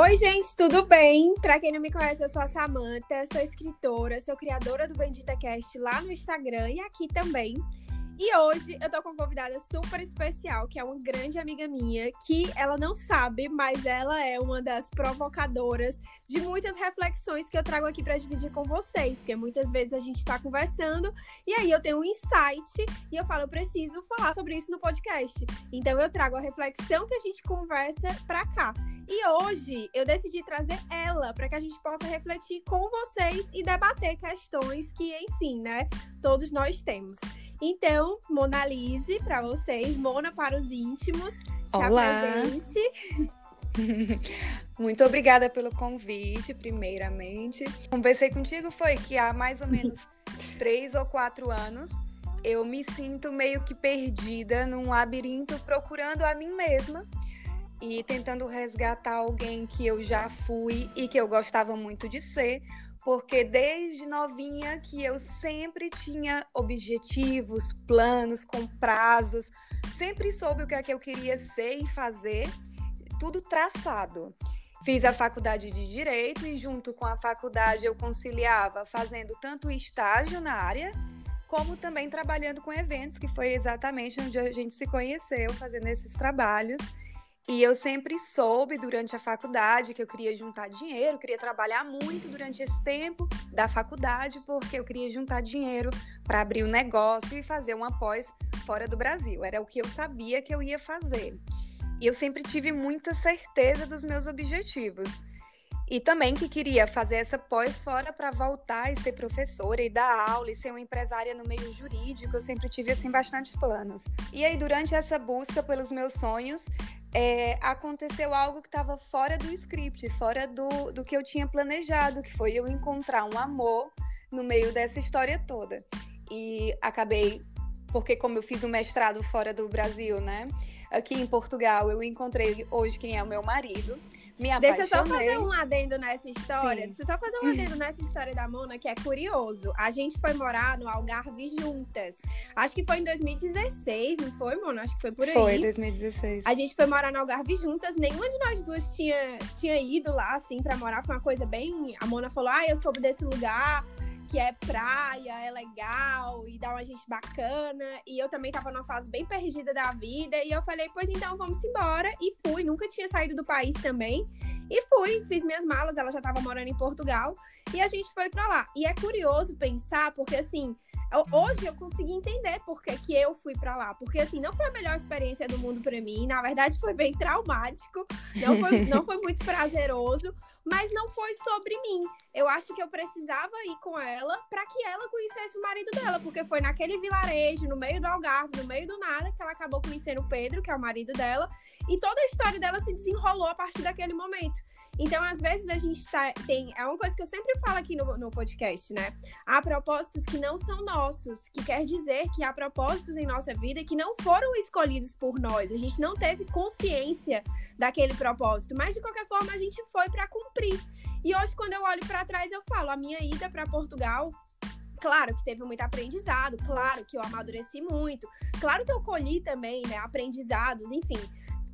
Oi, gente, tudo bem? Para quem não me conhece, eu sou a Samanta, sou escritora, sou criadora do Bendita Cast lá no Instagram e aqui também. E hoje eu tô com uma convidada super especial, que é uma grande amiga minha, que ela não sabe, mas ela é uma das provocadoras de muitas reflexões que eu trago aqui para dividir com vocês, porque muitas vezes a gente tá conversando e aí eu tenho um insight e eu falo, eu preciso falar sobre isso no podcast. Então eu trago a reflexão que a gente conversa pra cá. E hoje eu decidi trazer ela para que a gente possa refletir com vocês e debater questões que, enfim, né, todos nós temos. Então, Monalise para vocês, Mona para os íntimos. Se Olá. apresente. Muito obrigada pelo convite, primeiramente. Conversei contigo foi que há mais ou menos três ou quatro anos eu me sinto meio que perdida num labirinto procurando a mim mesma e tentando resgatar alguém que eu já fui e que eu gostava muito de ser, porque desde novinha que eu sempre tinha objetivos, planos com prazos, sempre soube o que é que eu queria ser e fazer, tudo traçado. Fiz a faculdade de Direito e, junto com a faculdade, eu conciliava fazendo tanto estágio na área, como também trabalhando com eventos, que foi exatamente onde a gente se conheceu, fazendo esses trabalhos. E eu sempre soube durante a faculdade que eu queria juntar dinheiro, queria trabalhar muito durante esse tempo da faculdade, porque eu queria juntar dinheiro para abrir um negócio e fazer uma pós fora do Brasil. Era o que eu sabia que eu ia fazer. E eu sempre tive muita certeza dos meus objetivos. E também que queria fazer essa pós fora para voltar e ser professora e dar aula e ser uma empresária no meio jurídico. Eu sempre tive assim bastantes planos. E aí durante essa busca pelos meus sonhos, é, aconteceu algo que estava fora do script, fora do, do que eu tinha planejado, que foi eu encontrar um amor no meio dessa história toda. E acabei, porque como eu fiz um mestrado fora do Brasil, né? Aqui em Portugal, eu encontrei hoje quem é o meu marido. Me Deixa eu só apaixonei. fazer um adendo nessa história. Sim. Deixa eu só fazer um adendo nessa história da Mona, que é curioso. A gente foi morar no Algarve juntas. Acho que foi em 2016, não foi, Mona? Acho que foi por aí. Foi, 2016. A gente foi morar no Algarve juntas, nenhuma de nós duas tinha, tinha ido lá, assim, pra morar. Foi uma coisa bem. A Mona falou: ah, eu soube desse lugar, que é praia, é legal, e dá uma gente bacana. E eu também tava numa fase bem perdida da vida. E eu falei: pois então vamos embora. E fui, nunca tinha saído do país também. E fui, fiz minhas malas, ela já tava morando em Portugal. E a gente foi pra lá. E é curioso pensar, porque assim. Eu- Hoje eu consegui entender por que, que eu fui pra lá. Porque, assim, não foi a melhor experiência do mundo pra mim. Na verdade, foi bem traumático. Não foi, não foi muito prazeroso. Mas não foi sobre mim. Eu acho que eu precisava ir com ela pra que ela conhecesse o marido dela. Porque foi naquele vilarejo, no meio do Algarve, no meio do nada, que ela acabou conhecendo o Pedro, que é o marido dela. E toda a história dela se desenrolou a partir daquele momento. Então, às vezes, a gente tá, tem. É uma coisa que eu sempre falo aqui no, no podcast, né? Há propósitos que não são nossos, que quer dizer que há propósitos em nossa vida que não foram escolhidos por nós. A gente não teve consciência daquele propósito, mas de qualquer forma a gente foi para cumprir. E hoje, quando eu olho para trás, eu falo: a minha ida para Portugal Claro que teve muito aprendizado, claro que eu amadureci muito, claro que eu colhi também, né, aprendizados, enfim,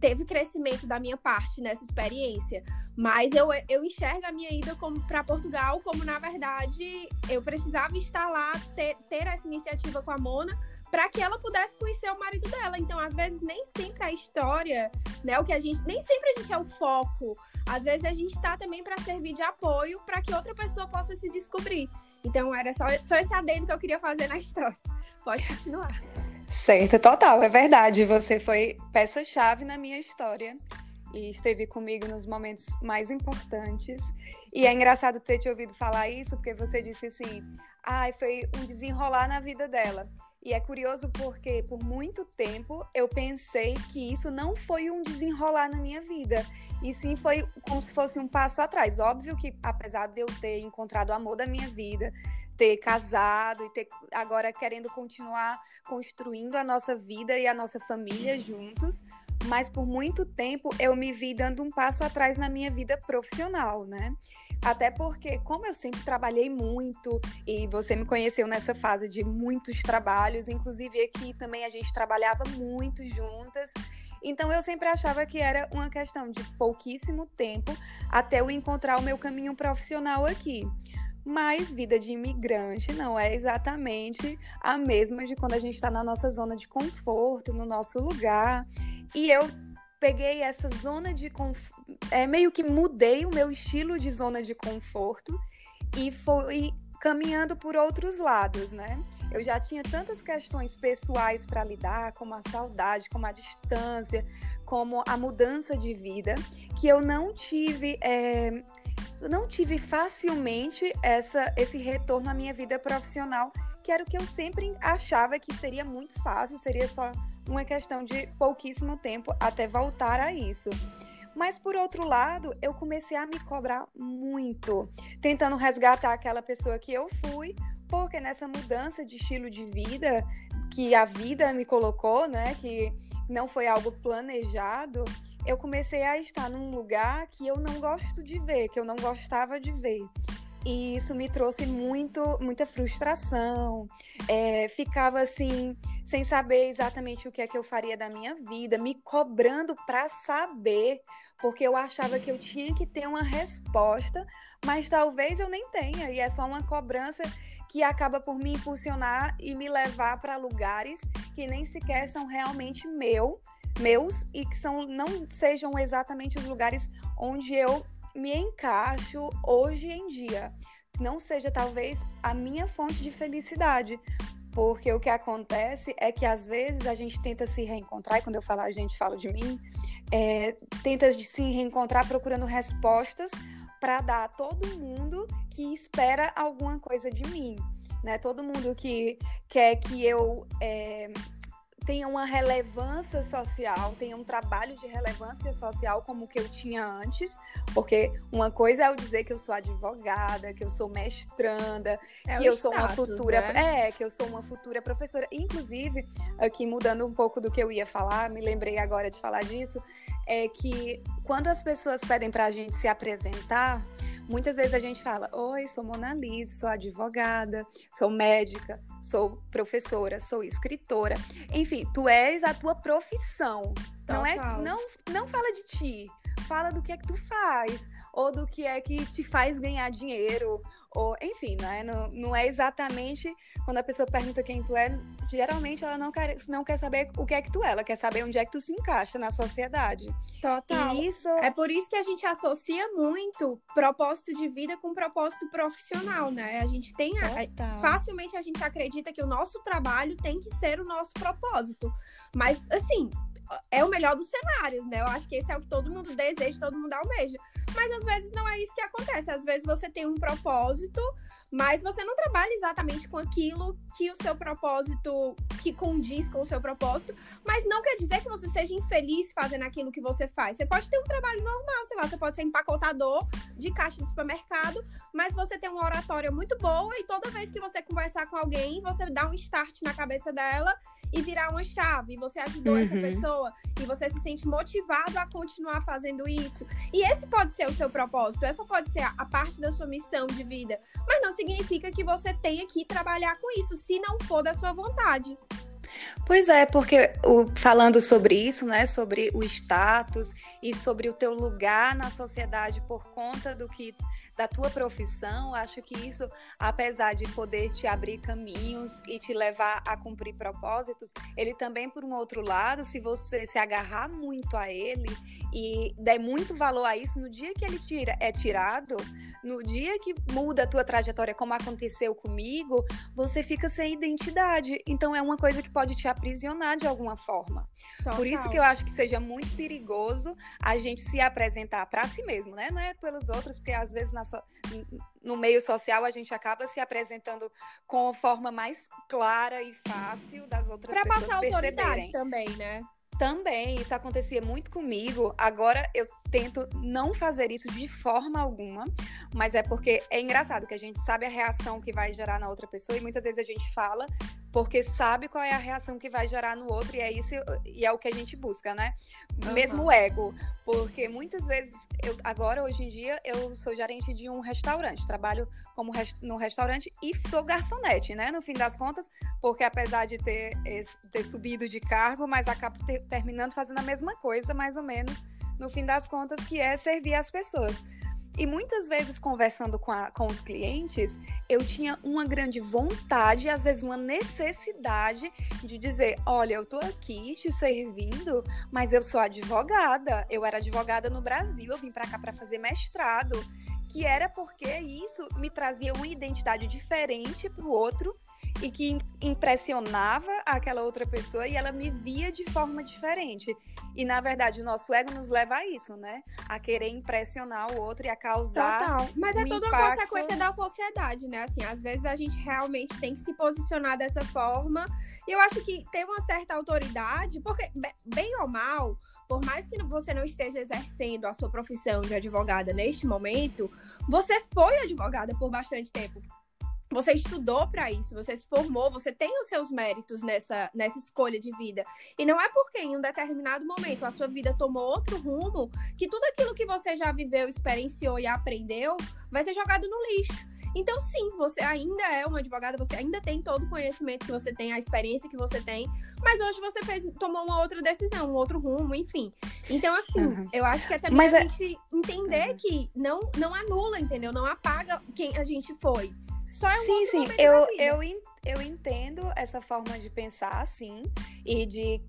teve crescimento da minha parte nessa experiência. Mas eu, eu enxergo a minha ida para Portugal como, na verdade, eu precisava estar lá, ter, ter essa iniciativa com a Mona, para que ela pudesse conhecer o marido dela. Então, às vezes, nem sempre a história, né, o que a gente, nem sempre a gente é o foco. Às vezes a gente está também para servir de apoio para que outra pessoa possa se descobrir. Então, era só, só esse adendo que eu queria fazer na história. Pode continuar. Certo, total, é verdade. Você foi peça-chave na minha história e esteve comigo nos momentos mais importantes. E é engraçado ter te ouvido falar isso, porque você disse assim: ai, ah, foi um desenrolar na vida dela. E é curioso porque por muito tempo eu pensei que isso não foi um desenrolar na minha vida, e sim foi como se fosse um passo atrás. Óbvio que apesar de eu ter encontrado o amor da minha vida, ter casado e ter agora querendo continuar construindo a nossa vida e a nossa família juntos, mas por muito tempo eu me vi dando um passo atrás na minha vida profissional, né? Até porque, como eu sempre trabalhei muito, e você me conheceu nessa fase de muitos trabalhos, inclusive aqui também a gente trabalhava muito juntas. Então eu sempre achava que era uma questão de pouquíssimo tempo até eu encontrar o meu caminho profissional aqui. Mas vida de imigrante não é exatamente a mesma de quando a gente está na nossa zona de conforto, no nosso lugar. E eu peguei essa zona de conforto, é, meio que mudei o meu estilo de zona de conforto e fui caminhando por outros lados, né? Eu já tinha tantas questões pessoais para lidar, como a saudade, como a distância, como a mudança de vida, que eu não tive. É, não tive facilmente essa, esse retorno à minha vida profissional, que era o que eu sempre achava que seria muito fácil, seria só uma questão de pouquíssimo tempo até voltar a isso. Mas por outro lado, eu comecei a me cobrar muito, tentando resgatar aquela pessoa que eu fui, porque nessa mudança de estilo de vida que a vida me colocou, né, que não foi algo planejado, eu comecei a estar num lugar que eu não gosto de ver, que eu não gostava de ver. E isso me trouxe muito, muita frustração. É, ficava assim, sem saber exatamente o que é que eu faria da minha vida, me cobrando para saber, porque eu achava que eu tinha que ter uma resposta, mas talvez eu nem tenha, e é só uma cobrança que acaba por me impulsionar e me levar para lugares que nem sequer são realmente meu, meus e que são não sejam exatamente os lugares onde eu me encaixo hoje em dia. Não seja talvez a minha fonte de felicidade, porque o que acontece é que às vezes a gente tenta se reencontrar, e quando eu falo a gente falo de mim, é, tenta se reencontrar procurando respostas para dar a todo mundo que espera alguma coisa de mim. Né? Todo mundo que quer que eu é, tenha uma relevância social, tenha um trabalho de relevância social como o que eu tinha antes, porque uma coisa é eu dizer que eu sou advogada, que eu sou mestranda, é que eu status, sou uma futura, né? é, que eu sou uma futura professora. Inclusive, aqui mudando um pouco do que eu ia falar, me lembrei agora de falar disso, é que quando as pessoas pedem para a gente se apresentar, Muitas vezes a gente fala: Oi, sou Mona Lisa, sou advogada, sou médica, sou professora, sou escritora. Enfim, tu és a tua profissão. Não é, não, não fala de ti, fala do que é que tu faz ou do que é que te faz ganhar dinheiro ou enfim, não é, não, não é exatamente quando a pessoa pergunta quem tu é, geralmente ela não quer, não quer saber o que é que tu é, ela quer saber onde é que tu se encaixa na sociedade. Total. E isso... É por isso que a gente associa muito propósito de vida com propósito profissional, né? A gente tem. A... Facilmente a gente acredita que o nosso trabalho tem que ser o nosso propósito. Mas, assim, é o melhor dos cenários, né? Eu acho que esse é o que todo mundo deseja, todo mundo almeja. Mas às vezes não é isso que acontece. Às vezes você tem um propósito, mas você não trabalha exatamente com aquilo que o seu propósito, que condiz com o seu propósito, mas não quer dizer que você seja infeliz fazendo aquilo que você faz. Você pode ter um trabalho normal, sei lá, você pode ser empacotador de caixa de supermercado, mas você tem uma oratória muito boa e toda vez que você conversar com alguém, você dá um start na cabeça dela e virar uma chave. E você ajudou uhum. essa pessoa e você se sente motivado a continuar fazendo isso. E esse pode ser o seu propósito, essa pode ser a, a parte da sua missão de vida. Mas não significa que você tenha que trabalhar com isso, se não for da sua vontade. Pois é, porque o, falando sobre isso, né, sobre o status e sobre o teu lugar na sociedade por conta do que da tua profissão, acho que isso, apesar de poder te abrir caminhos e te levar a cumprir propósitos, ele também, por um outro lado, se você se agarrar muito a ele e der muito valor a isso, no dia que ele tira, é tirado, no dia que muda a tua trajetória, como aconteceu comigo, você fica sem identidade. Então é uma coisa que pode te aprisionar de alguma forma. Total. Por isso que eu acho que seja muito perigoso a gente se apresentar para si mesmo, né? Não é pelos outros, porque às vezes so... no meio social a gente acaba se apresentando com a forma mais clara e fácil das outras pra pessoas passar perceberem. autoridade também, né? Também, isso acontecia muito comigo. Agora eu tento não fazer isso de forma alguma, mas é porque é engraçado que a gente sabe a reação que vai gerar na outra pessoa e muitas vezes a gente fala porque sabe qual é a reação que vai gerar no outro, e é isso e é o que a gente busca, né? Uhum. Mesmo o ego. Porque muitas vezes, eu, agora, hoje em dia, eu sou gerente de um restaurante, trabalho como rest, no restaurante e sou garçonete, né? No fim das contas, porque apesar de ter, ter subido de cargo, mas acabo ter, terminando fazendo a mesma coisa, mais ou menos, no fim das contas, que é servir as pessoas. E muitas vezes, conversando com, a, com os clientes, eu tinha uma grande vontade, às vezes uma necessidade de dizer: olha, eu tô aqui te servindo, mas eu sou advogada. Eu era advogada no Brasil, eu vim para cá para fazer mestrado. Que era porque isso me trazia uma identidade diferente para o outro e que impressionava aquela outra pessoa e ela me via de forma diferente. E na verdade, o nosso ego nos leva a isso, né? A querer impressionar o outro e a causar. Total. Mas um é toda impacto... uma consequência da sociedade, né? Assim, às vezes a gente realmente tem que se posicionar dessa forma. E eu acho que tem uma certa autoridade, porque, bem ou mal, por mais que você não esteja exercendo a sua profissão de advogada neste momento, você foi advogada por bastante tempo você estudou para isso, você se formou, você tem os seus méritos nessa, nessa escolha de vida. E não é porque em um determinado momento a sua vida tomou outro rumo que tudo aquilo que você já viveu, experienciou e aprendeu vai ser jogado no lixo. Então, sim, você ainda é uma advogada, você ainda tem todo o conhecimento que você tem, a experiência que você tem, mas hoje você fez, tomou uma outra decisão, um outro rumo, enfim. Então, assim, uhum. eu acho que é também mas a é... gente entender uhum. que não, não anula, entendeu? Não apaga quem a gente foi. Só é um sim, sim, eu, eu, eu entendo essa forma de pensar, assim, e de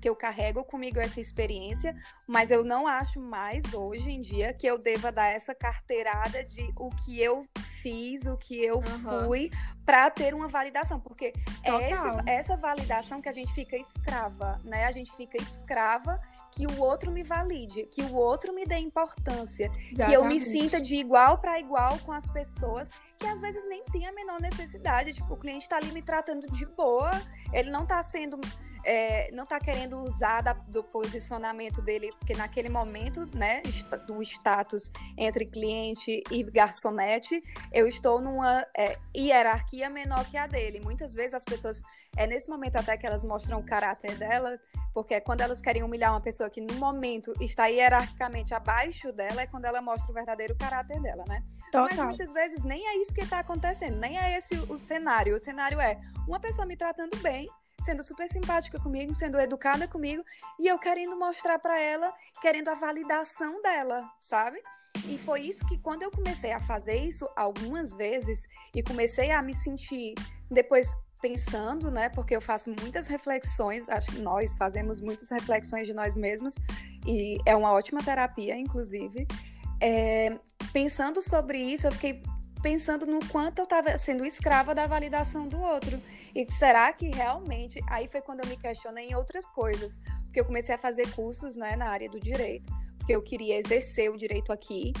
que eu carrego comigo essa experiência, mas eu não acho mais hoje em dia que eu deva dar essa carteirada de o que eu fiz, o que eu uhum. fui, para ter uma validação, porque é essa, essa validação que a gente fica escrava, né? A gente fica escrava que o outro me valide, que o outro me dê importância, Exatamente. que eu me sinta de igual para igual com as pessoas que às vezes nem tem a menor necessidade. Tipo, o cliente está ali me tratando de boa, ele não está sendo é, não está querendo usar da, do posicionamento dele, porque naquele momento, né, do status entre cliente e garçonete, eu estou numa é, hierarquia menor que a dele. Muitas vezes as pessoas, é nesse momento até que elas mostram o caráter dela, porque é quando elas querem humilhar uma pessoa que no momento está hierarquicamente abaixo dela, é quando ela mostra o verdadeiro caráter dela, né? Total. Mas muitas vezes nem é isso que está acontecendo, nem é esse o cenário. O cenário é uma pessoa me tratando bem, sendo super simpática comigo, sendo educada comigo, e eu querendo mostrar para ela, querendo a validação dela, sabe? E foi isso que quando eu comecei a fazer isso algumas vezes e comecei a me sentir depois pensando, né? Porque eu faço muitas reflexões, acho que nós fazemos muitas reflexões de nós mesmos e é uma ótima terapia, inclusive. É, pensando sobre isso, eu fiquei pensando no quanto eu estava sendo escrava da validação do outro. E será que realmente. Aí foi quando eu me questionei em outras coisas, porque eu comecei a fazer cursos né, na área do direito, porque eu queria exercer o direito aqui.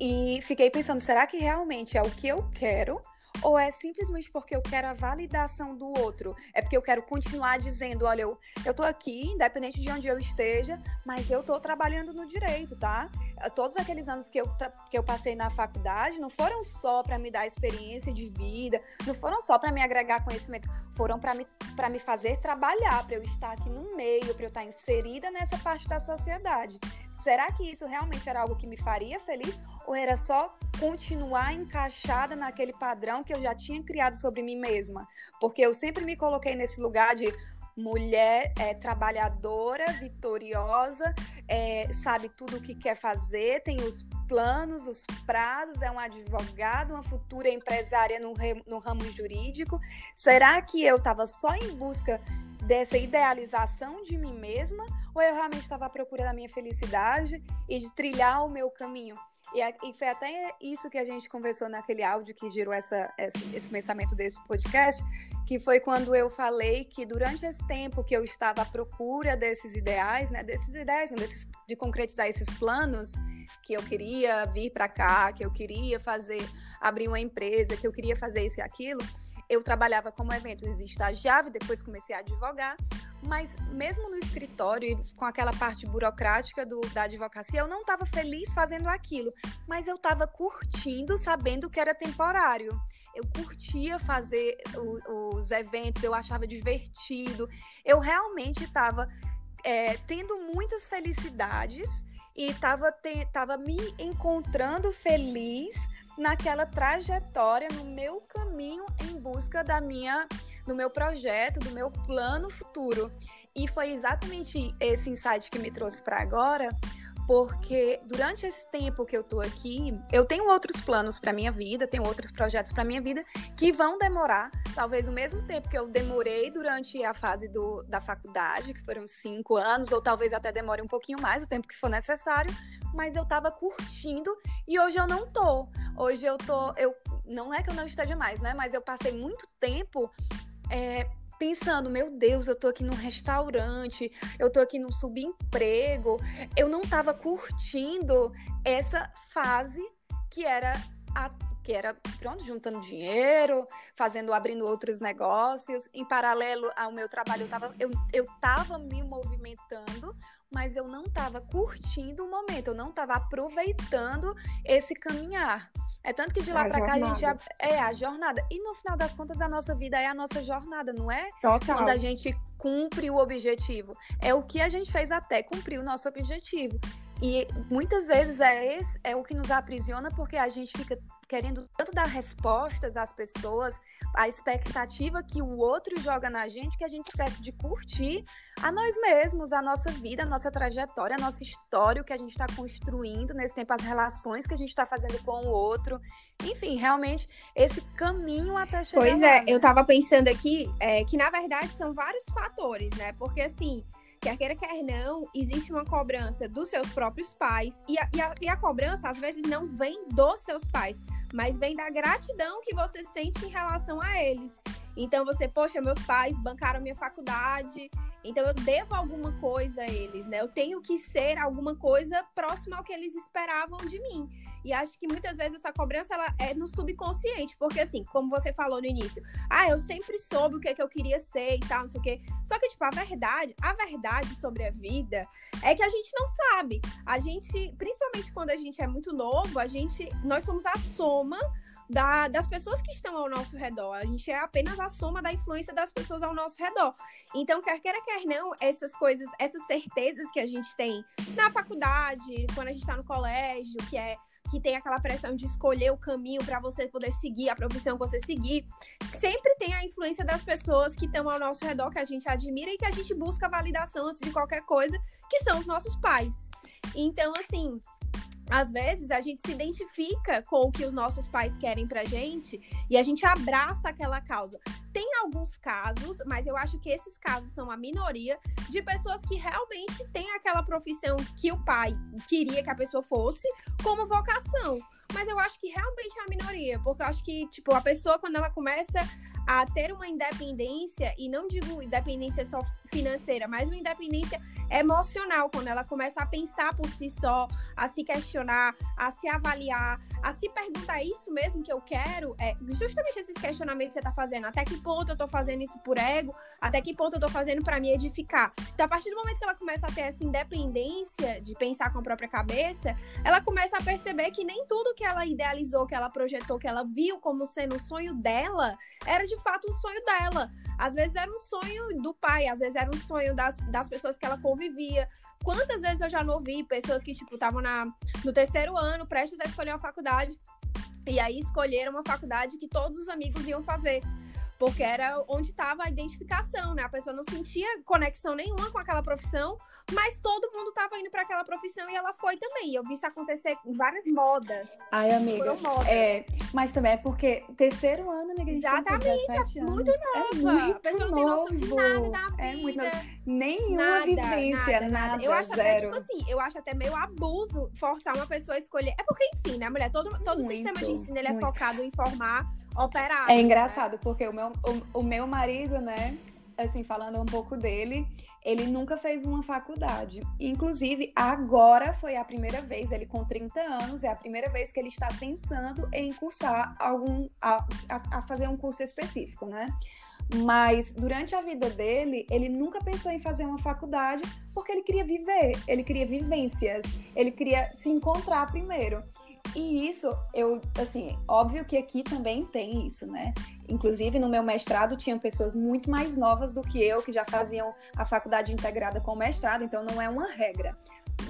E fiquei pensando, será que realmente é o que eu quero? Ou é simplesmente porque eu quero a validação do outro? É porque eu quero continuar dizendo, olha, eu, eu tô aqui, independente de onde eu esteja, mas eu tô trabalhando no direito, tá? Todos aqueles anos que eu, que eu passei na faculdade não foram só para me dar experiência de vida, não foram só para me agregar conhecimento, foram para me, me fazer trabalhar, para eu estar aqui no meio, para eu estar inserida nessa parte da sociedade. Será que isso realmente era algo que me faria feliz? Ou era só continuar encaixada naquele padrão que eu já tinha criado sobre mim mesma? Porque eu sempre me coloquei nesse lugar de mulher é, trabalhadora, vitoriosa, é, sabe tudo o que quer fazer, tem os planos, os prazos, é um advogado, uma futura empresária no, no ramo jurídico. Será que eu estava só em busca dessa idealização de mim mesma ou eu realmente estava à procura da minha felicidade e de trilhar o meu caminho? E, e foi até isso que a gente conversou naquele áudio que gerou essa, esse, esse pensamento desse podcast, que foi quando eu falei que durante esse tempo que eu estava à procura desses ideais, né, desses ideais, desses, de concretizar esses planos, que eu queria vir para cá, que eu queria fazer, abrir uma empresa, que eu queria fazer isso e aquilo, eu trabalhava como eventos estagiário, depois comecei a advogar, mas mesmo no escritório, com aquela parte burocrática do, da advocacia, eu não estava feliz fazendo aquilo, mas eu estava curtindo, sabendo que era temporário. eu curtia fazer os eventos, eu achava divertido. Eu realmente estava é, tendo muitas felicidades e estava tava me encontrando feliz naquela trajetória, no meu caminho em busca da minha, do meu projeto, do meu plano futuro. E foi exatamente esse insight que me trouxe para agora, porque durante esse tempo que eu tô aqui, eu tenho outros planos para minha vida, tenho outros projetos para minha vida que vão demorar, talvez o mesmo tempo que eu demorei durante a fase do, da faculdade, que foram cinco anos, ou talvez até demore um pouquinho mais, o tempo que for necessário, mas eu tava curtindo e hoje eu não tô. Hoje eu tô, eu não é que eu não esteja mais, né? Mas eu passei muito tempo é, pensando, meu Deus, eu tô aqui num restaurante, eu tô aqui num subemprego. Eu não tava curtindo essa fase que era a que era pronto, juntando dinheiro, fazendo, abrindo outros negócios. Em paralelo ao meu trabalho, eu tava, eu, eu tava me movimentando, mas eu não estava curtindo o momento, eu não estava aproveitando esse caminhar. É tanto que de lá para cá a gente já, é a jornada. E no final das contas a nossa vida é a nossa jornada, não é? Total. Quando a gente cumpre o objetivo. É o que a gente fez até cumprir o nosso objetivo. E muitas vezes é, esse, é o que nos aprisiona porque a gente fica querendo tanto dar respostas às pessoas, a expectativa que o outro joga na gente, que a gente esquece de curtir a nós mesmos, a nossa vida, a nossa trajetória, a nossa história, o que a gente está construindo nesse tempo, as relações que a gente está fazendo com o outro. Enfim, realmente, esse caminho até chegar Pois é, lá, né? eu estava pensando aqui é, que, na verdade, são vários fatores, né? Porque, assim, quer queira, quer não, existe uma cobrança dos seus próprios pais. E a, e a, e a cobrança, às vezes, não vem dos seus pais, mas vem da gratidão que você sente em relação a eles. Então você, poxa, meus pais bancaram minha faculdade, então eu devo alguma coisa a eles, né? Eu tenho que ser alguma coisa próxima ao que eles esperavam de mim. E acho que muitas vezes essa cobrança ela é no subconsciente, porque assim, como você falou no início, ah, eu sempre soube o que, é que eu queria ser e tal, não sei o quê. Só que, tipo, a verdade, a verdade sobre a vida é que a gente não sabe. A gente, principalmente quando a gente é muito novo, a gente, nós somos a soma da, das pessoas que estão ao nosso redor. A gente é apenas a soma da influência das pessoas ao nosso redor. Então, quer queira, quer não, essas coisas, essas certezas que a gente tem na faculdade, quando a gente está no colégio, que é que tem aquela pressão de escolher o caminho para você poder seguir a profissão que você seguir, sempre tem a influência das pessoas que estão ao nosso redor, que a gente admira e que a gente busca validação antes de qualquer coisa, que são os nossos pais. Então, assim, às vezes a gente se identifica com o que os nossos pais querem pra gente e a gente abraça aquela causa. Tem alguns casos, mas eu acho que esses casos são a minoria de pessoas que realmente têm aquela profissão que o pai queria que a pessoa fosse como vocação. Mas eu acho que realmente é a minoria, porque eu acho que, tipo, a pessoa quando ela começa a ter uma independência, e não digo independência só financeira, mas uma independência emocional, quando ela começa a pensar por si só, a se questionar, a se avaliar, a se perguntar isso mesmo que eu quero, é justamente esses questionamentos que você está fazendo. Até que ponto eu estou fazendo isso por ego? Até que ponto eu estou fazendo para me edificar? Então, a partir do momento que ela começa a ter essa independência de pensar com a própria cabeça, ela começa a perceber que nem tudo que ela idealizou, que ela projetou, que ela viu como sendo o sonho dela, era de fato um sonho dela. Às vezes era um sonho do pai, às vezes era um sonho das, das pessoas que ela convivia. Quantas vezes eu já não ouvi pessoas que, tipo, estavam no terceiro ano, prestes a escolher uma faculdade, e aí escolheram uma faculdade que todos os amigos iam fazer porque era onde estava a identificação, né? A pessoa não sentia conexão nenhuma com aquela profissão, mas todo mundo estava indo para aquela profissão e ela foi também. Eu vi isso acontecer em várias modas. Ai, amiga. É, mas também é porque terceiro ano, amiga, a gente Exatamente, tem 17 é muito anos. nova. É muito a pessoa não tem noção de nada da vida. É muito. Nenhuma nada, vivência, nada, nada. Eu acho até, tipo assim, eu acho até meio abuso forçar uma pessoa a escolher. É porque, enfim, né, mulher? Todo, todo Muito, sistema de ensino ele é muito. focado em formar operários. É né? engraçado, porque o meu, o, o meu marido, né, assim, falando um pouco dele, ele nunca fez uma faculdade. Inclusive, agora foi a primeira vez, ele com 30 anos, é a primeira vez que ele está pensando em cursar algum, a, a fazer um curso específico, né? Mas durante a vida dele, ele nunca pensou em fazer uma faculdade porque ele queria viver, ele queria vivências, ele queria se encontrar primeiro. E isso, eu, assim, óbvio que aqui também tem isso, né? Inclusive, no meu mestrado, tinham pessoas muito mais novas do que eu, que já faziam a faculdade integrada com o mestrado, então não é uma regra.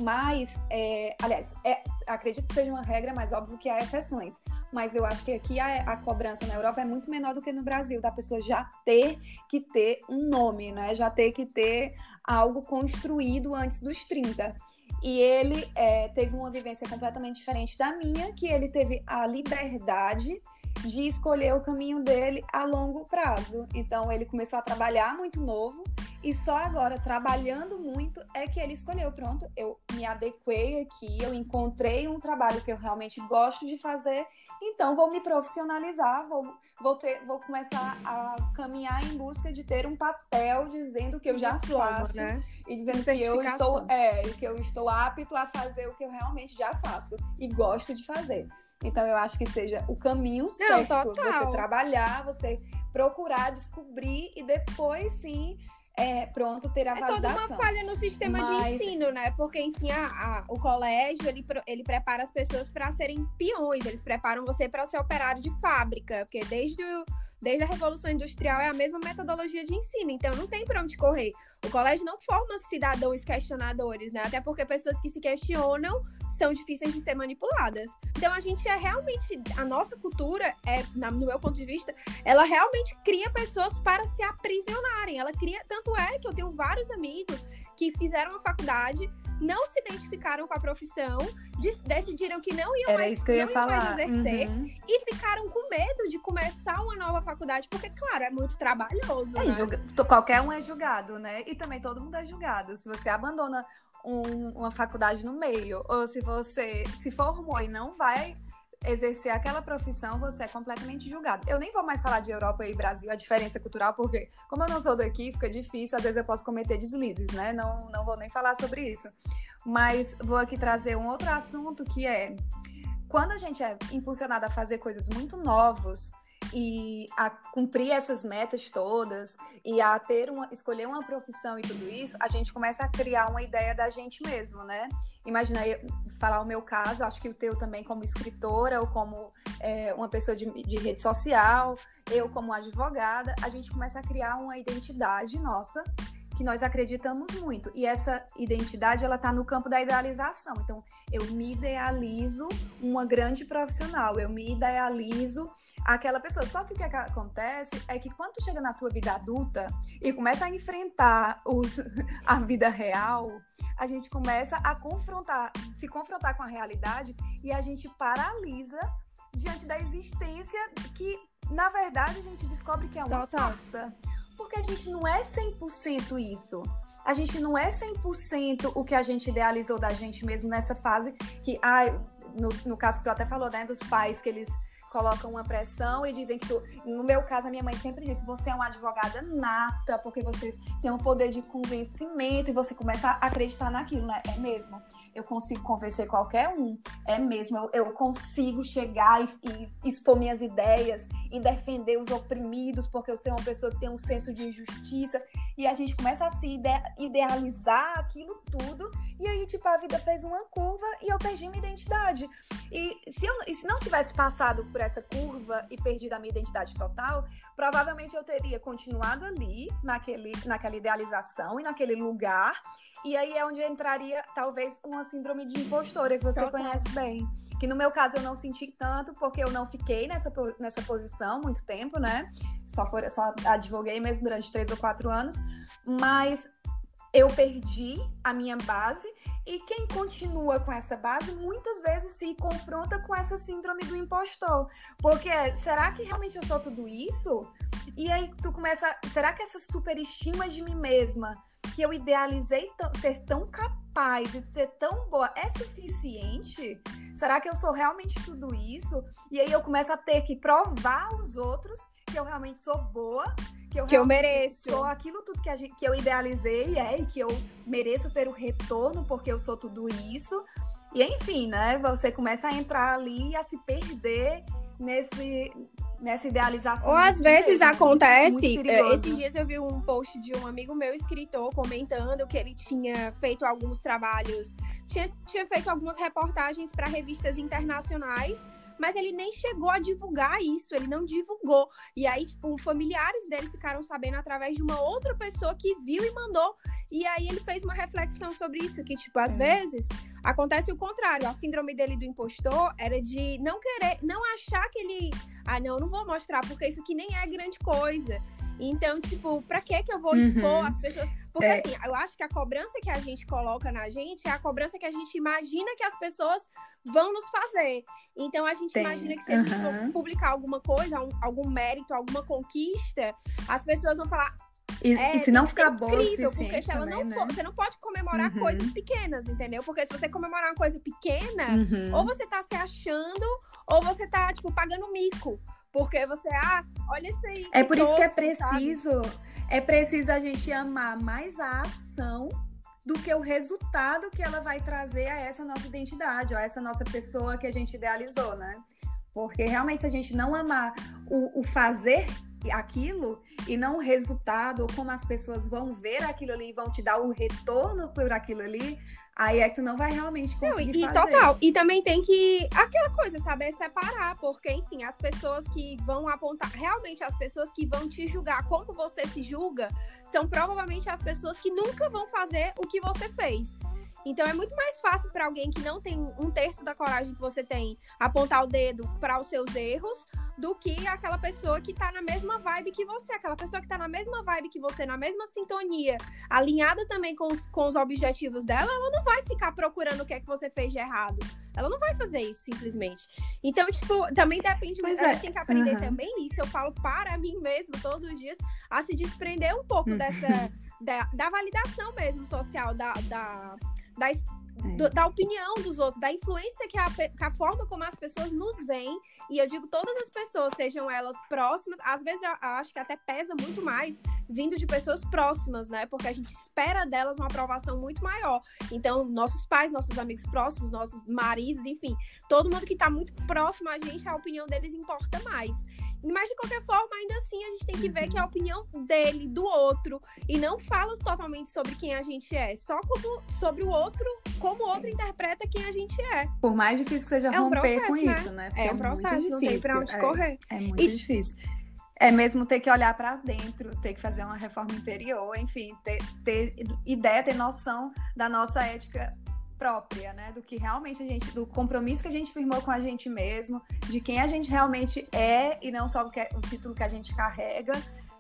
Mas, é, aliás, é, acredito que seja uma regra, mas óbvio que há exceções. Mas eu acho que aqui a, a, cobrança na Europa é muito menor do que no Brasil, da pessoa já ter que ter um nome, né? Já ter que ter algo construído antes dos 30. E ele é, teve uma vivência completamente diferente da minha, que ele teve a liberdade de escolher o caminho dele a longo prazo. Então ele começou a trabalhar muito novo e só agora trabalhando muito é que ele escolheu, pronto, eu me adequei aqui, eu encontrei um trabalho que eu realmente gosto de fazer, então vou me profissionalizar, vou vou ter vou começar a caminhar em busca de ter um papel dizendo que eu já faço, né? E dizendo que eu estou é, que eu estou apto a fazer o que eu realmente já faço e gosto de fazer. Então eu acho que seja o caminho Não, certo. Total. Você trabalhar, você procurar, descobrir e depois sim é, pronto, ter a é validação. É toda uma falha no sistema Mas... de ensino, né? Porque, enfim, a, a, o colégio, ele, ele prepara as pessoas para serem peões, eles preparam você para ser operário de fábrica, porque desde o desde a Revolução Industrial é a mesma metodologia de ensino, então não tem para onde correr. O colégio não forma cidadãos questionadores, né? Até porque pessoas que se questionam são difíceis de ser manipuladas. Então a gente é realmente a nossa cultura é, no meu ponto de vista, ela realmente cria pessoas para se aprisionarem. Ela cria tanto é que eu tenho vários amigos que fizeram a faculdade não se identificaram com a profissão, decidiram que não iam, mais, que não iam mais exercer uhum. e ficaram com medo de começar uma nova faculdade, porque, claro, é muito trabalhoso. É, né? julga... Qualquer um é julgado, né? E também todo mundo é julgado. Se você abandona um, uma faculdade no meio, ou se você se formou e não vai exercer aquela profissão, você é completamente julgado. Eu nem vou mais falar de Europa e Brasil, a diferença cultural, porque como eu não sou daqui, fica difícil, às vezes eu posso cometer deslizes, né? Não, não vou nem falar sobre isso. Mas vou aqui trazer um outro assunto que é quando a gente é impulsionado a fazer coisas muito novas, e a cumprir essas metas todas e a ter uma escolher uma profissão e tudo isso, a gente começa a criar uma ideia da gente mesmo, né? Imagina eu falar o meu caso, acho que o teu também como escritora ou como é, uma pessoa de, de rede social, eu como advogada, a gente começa a criar uma identidade nossa que nós acreditamos muito. E essa identidade, ela está no campo da idealização. Então, eu me idealizo uma grande profissional, eu me idealizo aquela pessoa. Só que o que acontece é que quando tu chega na tua vida adulta e começa a enfrentar os, a vida real, a gente começa a confrontar, se confrontar com a realidade e a gente paralisa diante da existência que, na verdade, a gente descobre que é uma farsa porque a gente não é 100% isso. A gente não é 100% o que a gente idealizou da gente mesmo nessa fase que, ah, no, no caso que tu até falou, né, dos pais que eles colocam uma pressão e dizem que tu, no meu caso a minha mãe sempre disse, você é uma advogada nata, porque você tem um poder de convencimento e você começa a acreditar naquilo, né? É mesmo eu consigo convencer qualquer um. É mesmo, eu, eu consigo chegar e, e, expor minhas ideias e defender os oprimidos, porque eu sou uma pessoa que tem um senso de injustiça. E a gente começa a se ide idealizar aquilo tudo. E aí, tipo, a vida fez uma curva e eu perdi minha identidade. E se, eu, e se não tivesse passado por essa curva e perdido a minha identidade total, provavelmente eu teria continuado ali, naquele, naquela idealização e naquele lugar. E aí é onde entraria, talvez, uma síndrome de impostora, que você Total. conhece bem. Que no meu caso eu não senti tanto, porque eu não fiquei nessa, nessa posição muito tempo, né? Só, for, só advoguei mesmo durante três ou quatro anos. Mas eu perdi a minha base e quem continua com essa base muitas vezes se confronta com essa síndrome do impostor. Porque será que realmente eu sou tudo isso? E aí tu começa, será que essa superestima de mim mesma que eu idealizei ser tão capaz e ser tão boa é suficiente? Será que eu sou realmente tudo isso? E aí eu começo a ter que provar aos outros que eu realmente sou boa, que eu, que eu mereço. Sou aquilo tudo que, gente, que eu idealizei, é, e que eu mereço ter o retorno porque eu sou tudo isso. E enfim, né? Você começa a entrar ali, a se perder nesse nessa idealização. Ou às vezes acontece, é, esses dias eu vi um post de um amigo meu, escritor, comentando que ele tinha feito alguns trabalhos, tinha, tinha feito algumas reportagens para revistas internacionais mas ele nem chegou a divulgar isso, ele não divulgou. E aí, tipo, familiares dele ficaram sabendo através de uma outra pessoa que viu e mandou. E aí ele fez uma reflexão sobre isso, que, tipo, às é. vezes acontece o contrário. A síndrome dele do impostor era de não querer, não achar que ele. Ah, não, não vou mostrar, porque isso aqui nem é grande coisa. Então, tipo, pra que que eu vou expor uhum. as pessoas? Porque, é. assim, eu acho que a cobrança que a gente coloca na gente é a cobrança que a gente imagina que as pessoas vão nos fazer. Então, a gente Tem. imagina que se a gente for publicar alguma coisa, um, algum mérito, alguma conquista, as pessoas vão falar, e, é, e, se não ficar bom incrível, porque se ela também, não for, né? você não pode comemorar uhum. coisas pequenas, entendeu? Porque se você comemorar uma coisa pequena, uhum. ou você tá se achando, ou você tá, tipo, pagando mico. Porque você, ah, olha isso aí. É por tosco, isso que é preciso, sabe? é preciso a gente amar mais a ação do que o resultado que ela vai trazer a essa nossa identidade, ou a essa nossa pessoa que a gente idealizou, né? Porque realmente, se a gente não amar o, o fazer aquilo e não o resultado, ou como as pessoas vão ver aquilo ali e vão te dar o retorno por aquilo ali, Aí é que tu não vai realmente conseguir não, e, fazer. total. E também tem que. Aquela coisa, saber é separar. Porque, enfim, as pessoas que vão apontar. Realmente, as pessoas que vão te julgar como você se julga são provavelmente as pessoas que nunca vão fazer o que você fez. Então é muito mais fácil para alguém que não tem um terço da coragem que você tem apontar o dedo para os seus erros do que aquela pessoa que tá na mesma vibe que você, aquela pessoa que tá na mesma vibe que você, na mesma sintonia, alinhada também com os, com os objetivos dela, ela não vai ficar procurando o que é que você fez de errado. Ela não vai fazer isso, simplesmente. Então, tipo, também depende, pois é. tem que aprender uhum. também isso. Eu falo para mim mesmo todos os dias a se desprender um pouco uhum. dessa da, da validação mesmo social, da, da da, do, é. da opinião dos outros, da influência que a, que a, forma como as pessoas nos veem. E eu digo todas as pessoas, sejam elas próximas, às vezes eu acho que até pesa muito mais vindo de pessoas próximas, né? Porque a gente espera delas uma aprovação muito maior. Então, nossos pais, nossos amigos próximos, nossos maridos, enfim, todo mundo que está muito próximo a gente, a opinião deles importa mais. Mas de qualquer forma, ainda assim, a gente tem que ver que é a opinião dele, do outro, e não fala totalmente sobre quem a gente é, só como sobre o outro, como o outro interpreta quem a gente é. Por mais difícil que seja é um romper processo, com né? isso, né? Porque é um processo, é não tem pra onde é, correr. É muito e... difícil. É mesmo ter que olhar para dentro, ter que fazer uma reforma interior, enfim, ter, ter ideia, ter noção da nossa ética própria, né? Do que realmente a gente, do compromisso que a gente firmou com a gente mesmo, de quem a gente realmente é e não só o, é, o título que a gente carrega,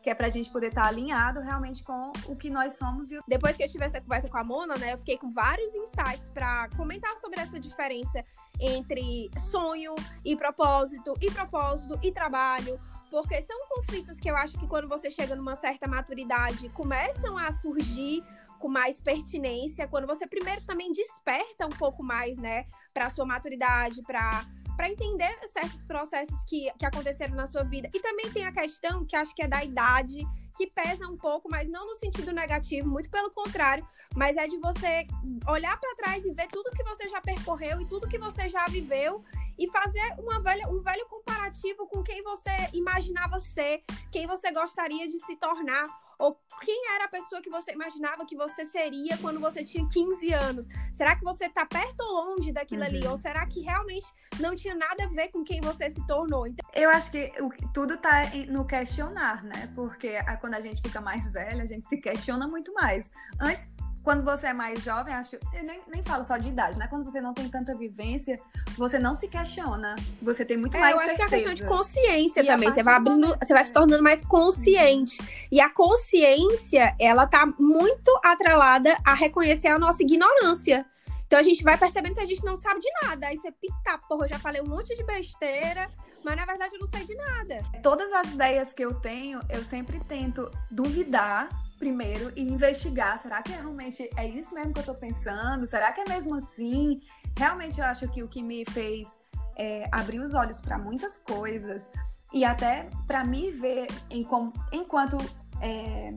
que é pra gente poder estar tá alinhado realmente com o que nós somos. E... Depois que eu tive essa conversa com a Mona, né, eu fiquei com vários insights para comentar sobre essa diferença entre sonho e propósito, e propósito e trabalho, porque são conflitos que eu acho que quando você chega numa certa maturidade começam a surgir com mais pertinência, quando você primeiro também desperta um pouco mais, né, para sua maturidade, para para entender certos processos que, que aconteceram na sua vida. E também tem a questão que acho que é da idade, que pesa um pouco, mas não no sentido negativo, muito pelo contrário, mas é de você olhar para trás e ver tudo que você já percorreu e tudo que você já viveu e fazer uma velha, um velho comparativo com quem você imaginava ser, quem você gostaria de se tornar, ou quem era a pessoa que você imaginava que você seria quando você tinha 15 anos. Será que você está perto ou longe daquilo uhum. ali? Ou será que realmente não tinha nada a ver com quem você se tornou? Então... Eu acho que o, tudo está no questionar, né? Porque a, quando a gente fica mais velha, a gente se questiona muito mais. Antes quando você é mais jovem, acho. Eu nem, nem falo só de idade, né? Quando você não tem tanta vivência, você não se questiona. Você tem muito é, mais eu acho certeza. que é a questão de consciência e também. Você vai abrindo, você vai se tornando mais consciente. Uhum. E a consciência, ela tá muito atrelada a reconhecer a nossa ignorância. Então a gente vai percebendo que a gente não sabe de nada. Aí você pica, porra, eu já falei um monte de besteira, mas na verdade eu não sei de nada. Todas as ideias que eu tenho, eu sempre tento duvidar primeiro e investigar. Será que realmente é isso mesmo que eu tô pensando? Será que é mesmo assim? Realmente eu acho que o que me fez é, abrir os olhos para muitas coisas e até para me ver em, enquanto é,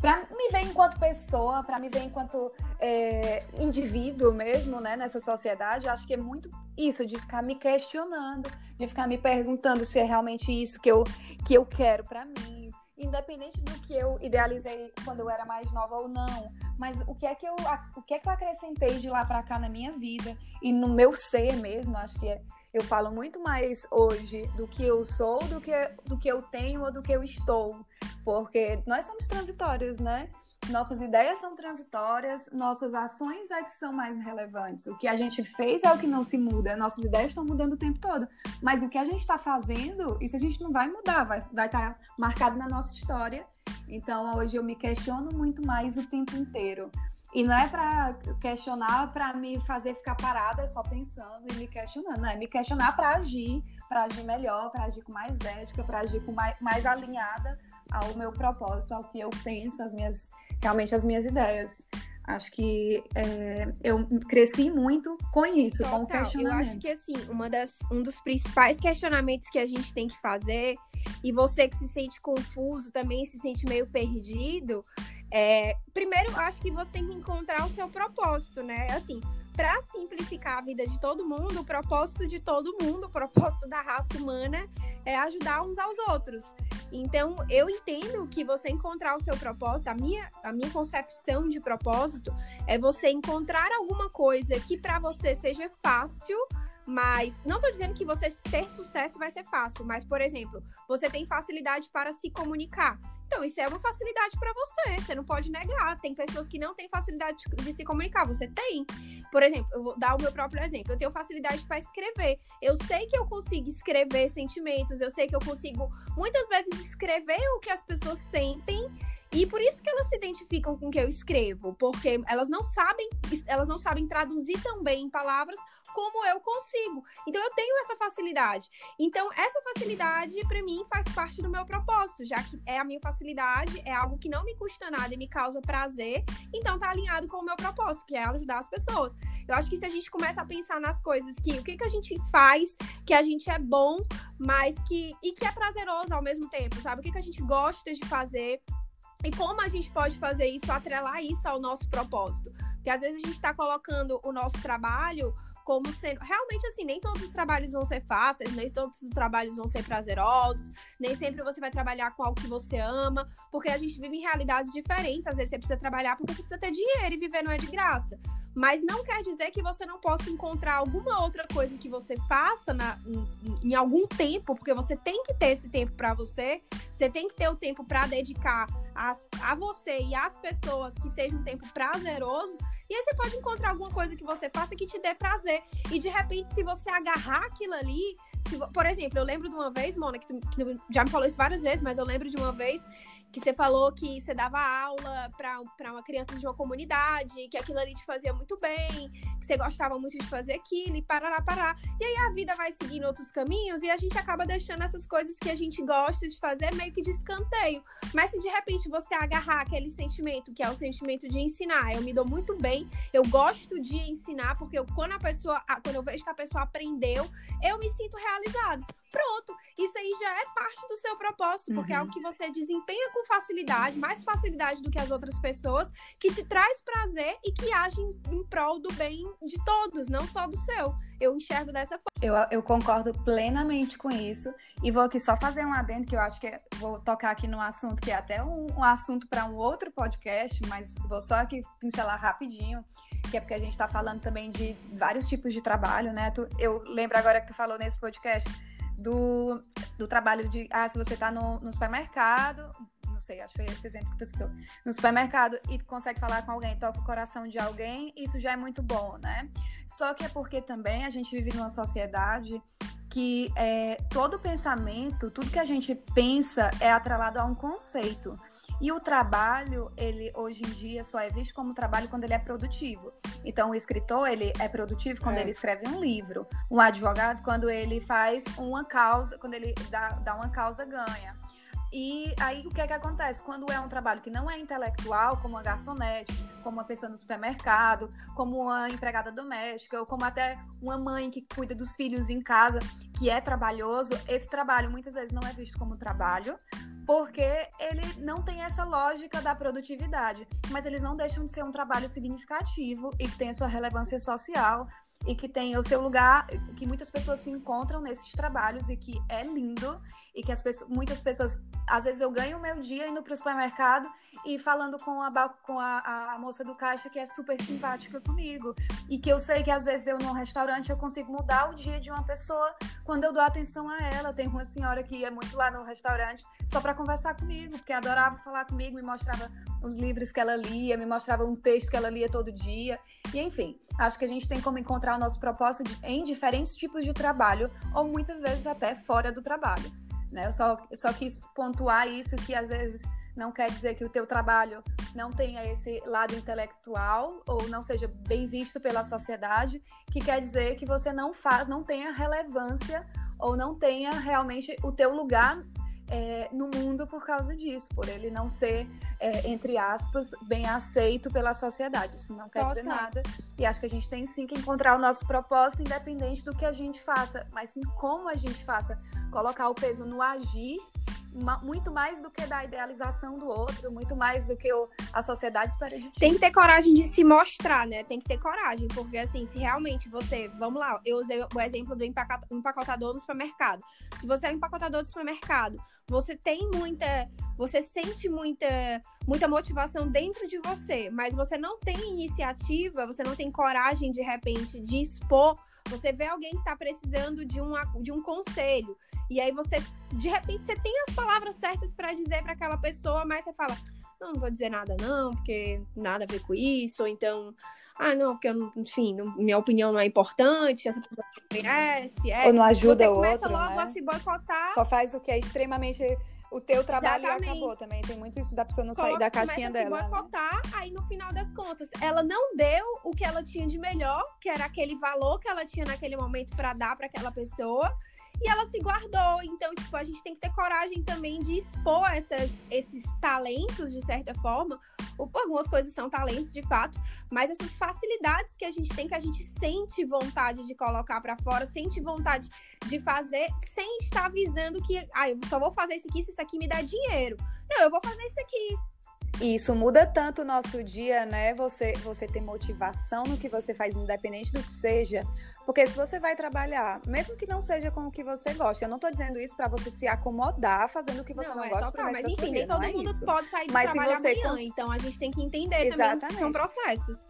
para me ver enquanto pessoa, para me ver enquanto é, indivíduo mesmo, né, nessa sociedade, acho que é muito isso, de ficar me questionando, de ficar me perguntando se é realmente isso que eu, que eu quero para mim, independente do que eu idealizei quando eu era mais nova ou não, mas o que é que eu, o que é que eu acrescentei de lá para cá na minha vida e no meu ser mesmo, acho que é, eu falo muito mais hoje do que eu sou, do que, do que eu tenho ou do que eu estou. Porque nós somos transitórios, né? Nossas ideias são transitórias, nossas ações é que são mais relevantes. O que a gente fez é o que não se muda. Nossas ideias estão mudando o tempo todo. Mas o que a gente está fazendo, isso a gente não vai mudar, vai estar vai tá marcado na nossa história. Então, hoje eu me questiono muito mais o tempo inteiro. E não é para questionar para me fazer ficar parada só pensando e me questionando, é me questionar para agir, para agir melhor, para agir com mais ética, para agir com mais, mais alinhada ao meu propósito, ao que eu penso, as minhas realmente as minhas ideias. Acho que é, eu cresci muito com isso, Total. com o questionamento. Eu acho que assim, uma das, um dos principais questionamentos que a gente tem que fazer, e você que se sente confuso, também se sente meio perdido, é, primeiro, acho que você tem que encontrar o seu propósito, né? Assim, para simplificar a vida de todo mundo, o propósito de todo mundo, o propósito da raça humana é ajudar uns aos outros. Então, eu entendo que você encontrar o seu propósito, a minha, a minha concepção de propósito é você encontrar alguma coisa que para você seja fácil mas não estou dizendo que você ter sucesso vai ser fácil, mas, por exemplo, você tem facilidade para se comunicar. Então, isso é uma facilidade para você, você não pode negar. Tem pessoas que não têm facilidade de se comunicar, você tem. Por exemplo, eu vou dar o meu próprio exemplo. Eu tenho facilidade para escrever. Eu sei que eu consigo escrever sentimentos, eu sei que eu consigo muitas vezes escrever o que as pessoas sentem e por isso que elas se identificam com o que eu escrevo, porque elas não sabem, elas não sabem traduzir tão bem em palavras como eu consigo. Então eu tenho essa facilidade. Então essa facilidade para mim faz parte do meu propósito, já que é a minha facilidade, é algo que não me custa nada e me causa prazer, então tá alinhado com o meu propósito, que é ajudar as pessoas. Eu acho que se a gente começa a pensar nas coisas que o que que a gente faz, que a gente é bom, mas que e que é prazeroso ao mesmo tempo, sabe? O que que a gente gosta de fazer, e como a gente pode fazer isso, atrelar isso ao nosso propósito? Porque às vezes a gente está colocando o nosso trabalho como sendo. Realmente, assim, nem todos os trabalhos vão ser fáceis, nem todos os trabalhos vão ser prazerosos, nem sempre você vai trabalhar com algo que você ama, porque a gente vive em realidades diferentes. Às vezes você precisa trabalhar porque você precisa ter dinheiro e viver não é de graça. Mas não quer dizer que você não possa encontrar alguma outra coisa que você faça na, em, em algum tempo, porque você tem que ter esse tempo para você, você tem que ter o tempo para dedicar as, a você e às pessoas que seja um tempo prazeroso. E aí você pode encontrar alguma coisa que você faça que te dê prazer. E de repente, se você agarrar aquilo ali, se, por exemplo, eu lembro de uma vez, Mona, que, tu, que já me falou isso várias vezes, mas eu lembro de uma vez que você falou que você dava aula para uma criança de uma comunidade, que aquilo ali te fazia muito bem, que você gostava muito de fazer aquilo e parar, parar. E aí a vida vai seguindo outros caminhos e a gente acaba deixando essas coisas que a gente gosta de fazer meio que de escanteio. Mas se de repente você agarrar aquele sentimento, que é o sentimento de ensinar, eu me dou muito bem, eu gosto de ensinar, porque eu, quando a pessoa, quando eu vejo que a pessoa aprendeu, eu me sinto realizado. Pronto, isso aí já é parte do seu propósito, porque uhum. é o que você desempenha com facilidade, mais facilidade do que as outras pessoas, que te traz prazer e que age em, em prol do bem de todos, não só do seu. Eu enxergo dessa forma. Eu, eu concordo plenamente com isso. E vou aqui só fazer um adendo, que eu acho que é, vou tocar aqui num assunto que é até um, um assunto para um outro podcast, mas vou só aqui pincelar rapidinho, que é porque a gente está falando também de vários tipos de trabalho, né? Tu, eu lembro agora que tu falou nesse podcast do, do trabalho de. Ah, se você está no, no supermercado, não sei, acho que foi esse exemplo que tu citou, no supermercado e consegue falar com alguém, toca o coração de alguém, isso já é muito bom, né? Só que é porque também a gente vive numa sociedade que é, todo pensamento, tudo que a gente pensa é atrelado a um conceito. E o trabalho, ele hoje em dia só é visto como trabalho quando ele é produtivo. Então, o escritor, ele é produtivo quando é. ele escreve um livro. Um advogado, quando ele faz uma causa, quando ele dá, dá uma causa ganha. E aí o que é que acontece? Quando é um trabalho que não é intelectual, como uma garçonete, como uma pessoa no supermercado, como uma empregada doméstica, ou como até uma mãe que cuida dos filhos em casa, que é trabalhoso, esse trabalho muitas vezes não é visto como trabalho, porque ele não tem essa lógica da produtividade, mas eles não deixam de ser um trabalho significativo e que tem a sua relevância social e que tem o seu lugar, que muitas pessoas se encontram nesses trabalhos e que é lindo e que as pessoas, muitas pessoas, às vezes eu ganho o meu dia indo para o supermercado e falando com, a, com a, a, moça do caixa que é super simpática comigo e que eu sei que às vezes eu num restaurante eu consigo mudar o dia de uma pessoa quando eu dou atenção a ela. Tem uma senhora que ia muito lá no restaurante só para conversar comigo, porque adorava falar comigo, me mostrava os livros que ela lia, me mostrava um texto que ela lia todo dia. E enfim, acho que a gente tem como encontrar o nosso propósito em diferentes tipos de trabalho ou muitas vezes até fora do trabalho. Né? Eu, só, só quis pontuar isso que às vezes não quer dizer que o teu trabalho não tenha esse lado intelectual ou não seja bem visto pela sociedade, que quer dizer que você não faz, não tenha relevância ou não tenha realmente o teu lugar é, no mundo por causa disso, por ele não ser, é, entre aspas, bem aceito pela sociedade. Isso não quer Total. dizer nada. E acho que a gente tem sim que encontrar o nosso propósito, independente do que a gente faça, mas sim como a gente faça. Colocar o peso no agir muito mais do que da idealização do outro, muito mais do que o, a sociedade espera de Tem que ter coragem de se mostrar, né? Tem que ter coragem, porque assim, se realmente você, vamos lá, eu usei o exemplo do empacotador no supermercado. Se você é um empacotador do supermercado, você tem muita, você sente muita, muita motivação dentro de você, mas você não tem iniciativa, você não tem coragem de repente de expor você vê alguém que está precisando de um, de um conselho. E aí você, de repente, você tem as palavras certas para dizer para aquela pessoa, mas você fala. Não, não vou dizer nada, não, porque nada a ver com isso. Ou então, ah, não, porque, eu, enfim, não, minha opinião não é importante, essa pessoa não conhece. É. Ou não ajuda o outro. Você começa logo né? a se boicotar. Só faz o que é extremamente o teu trabalho Exatamente. acabou também. Tem muito isso da pessoa não Coloca, sair da caixinha dela. Se né? boicotar, né? aí no final das contas, ela não deu o que ela tinha de melhor, que era aquele valor que ela tinha naquele momento para dar para aquela pessoa e ela se guardou. Então, tipo, a gente tem que ter coragem também de expor essas, esses talentos, de certa forma. Algumas coisas são talentos, de fato, mas essas facilidades que a gente tem, que a gente sente vontade de colocar para fora, sente vontade de fazer, sem estar visando que, ah, eu só vou fazer isso aqui se isso aqui me dá dinheiro. Não, eu vou fazer isso aqui. E isso muda tanto o nosso dia, né? Você, você ter motivação no que você faz, independente do que seja. Porque se você vai trabalhar, mesmo que não seja com o que você gosta, eu não estou dizendo isso para você se acomodar fazendo o que você não, não é gosta. Total, mas enfim, nem todo é mundo isso. pode sair do mas trabalho você amanhã, cons... então a gente tem que entender Exatamente. também que são processos.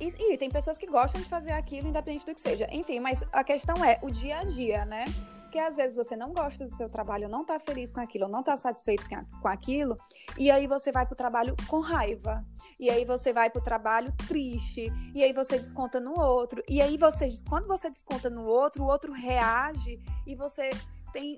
E, e, tem pessoas que gostam de fazer aquilo, independente do que seja. Enfim, mas a questão é o dia a dia, né? Porque às vezes você não gosta do seu trabalho, não está feliz com aquilo, não está satisfeito com aquilo, e aí você vai para o trabalho com raiva. E aí você vai para o trabalho triste, e aí você desconta no outro. E aí você, quando você desconta no outro, o outro reage e você tem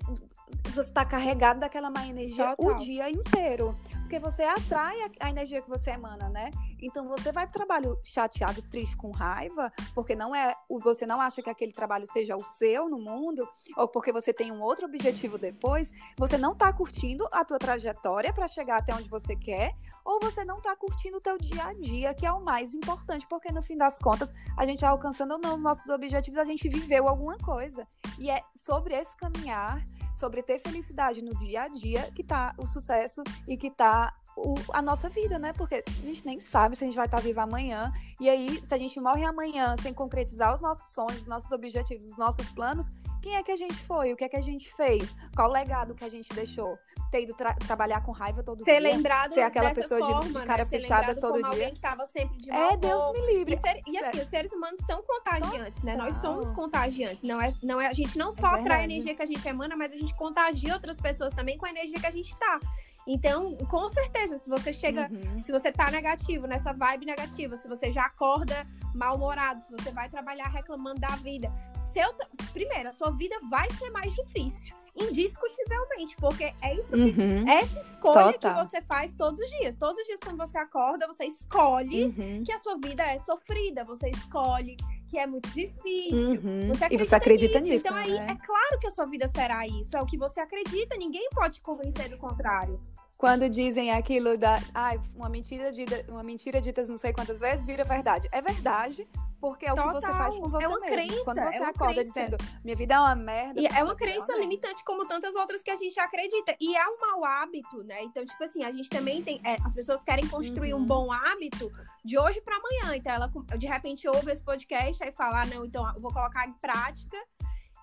você está carregado daquela má energia Total. o dia inteiro. Porque você atrai a, energia que você emana, né? Então você vai para o trabalho chateado, triste, com raiva, porque não é, você não acha que aquele trabalho seja o seu no mundo, ou porque você tem um outro objetivo depois, você não está curtindo a tua trajetória para chegar até onde você quer, ou você não está curtindo o teu dia a dia, que é o mais importante, porque no fim das contas, a gente alcançando ou não os nossos objetivos, a gente viveu alguma coisa. E é sobre esse caminhar sobre ter felicidade no dia a dia que tá o sucesso e que tá o, a nossa vida, né? Porque a gente nem sabe se a gente vai estar tá vivo amanhã. E aí, se a gente morre amanhã sem concretizar os nossos sonhos, os nossos objetivos, os nossos planos, quem é que a gente foi? O que é que a gente fez? Qual o legado que a gente deixou? Ter ido tra trabalhar com raiva todo ser dia? Lembrado ser aquela pessoa forma, de, de, cara né? fechada todo dia. Alguém que tava sempre de É, Deus me livre. E, ser, e assim, os seres humanos são contagiantes, né? Nós somos contagiantes. Não é, não é, a gente não é só é atrai a energia que a gente emana, mas a gente contagia outras pessoas também com a energia que a gente tá. Então, com certeza, se você chega, uhum. se você tá negativo, nessa vibe negativa, se você já acorda mal-humorado, se você vai trabalhar reclamando da vida, seu, primeiro, a sua vida vai ser mais difícil. Indiscutivelmente, porque é isso que uhum. é essa escolha Total. que você faz todos os dias. Todos os dias, quando você acorda, você escolhe uhum. que a sua vida é sofrida, você escolhe que é muito difícil. Uhum. Você e você acredita nisso. Então aí né? é claro que a sua vida será isso. É o que você acredita. Ninguém pode te convencer do contrário. Quando dizem aquilo da, ai, uma mentira dita, uma mentira dita não sei quantas vezes vira verdade. É verdade, porque é o Total. que você faz com você é uma mesmo. Crença, quando você é acorda crença. dizendo, minha vida é uma merda. E é uma crença é limitante, como tantas outras que a gente acredita. E é um mau hábito, né? Então, tipo assim, a gente também tem. É, as pessoas querem construir uhum. um bom hábito de hoje para amanhã. Então, ela de repente ouve esse podcast e fala, ah, não, então eu vou colocar em prática.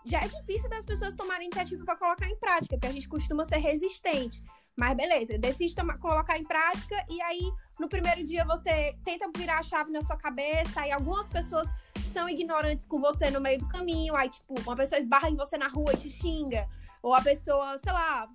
Já é difícil das pessoas tomarem iniciativa para colocar em prática, porque a gente costuma ser resistente. Mas beleza, tomar, colocar em prática e aí no primeiro dia você tenta virar a chave na sua cabeça e algumas pessoas são ignorantes com você no meio do caminho, aí tipo, uma pessoa esbarra em você na rua e te xinga, ou a pessoa, sei lá,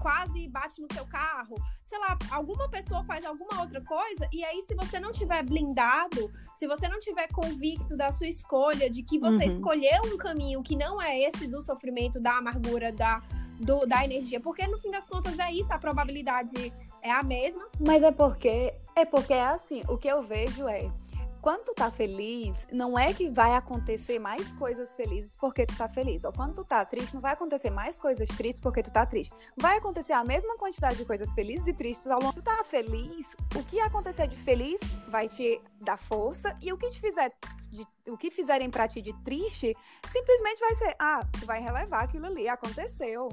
quase bate no seu carro, sei lá, alguma pessoa faz alguma outra coisa, e aí, se você não tiver blindado, se você não tiver convicto da sua escolha, de que você uhum. escolheu um caminho que não é esse do sofrimento, da amargura, da do, da energia. Porque no fim das contas é isso, a probabilidade é a mesma. Mas é porque é porque é assim, o que eu vejo é quando tu tá feliz, não é que vai acontecer mais coisas felizes porque tu tá feliz. Ou quando tu tá triste, não vai acontecer mais coisas tristes porque tu tá triste. Vai acontecer a mesma quantidade de coisas felizes e tristes ao longo. Tu tá feliz, o que acontecer de feliz vai te dar força e o que te fizer de, o que fizerem para ti de triste, simplesmente vai ser, ah, tu vai relevar aquilo ali, aconteceu.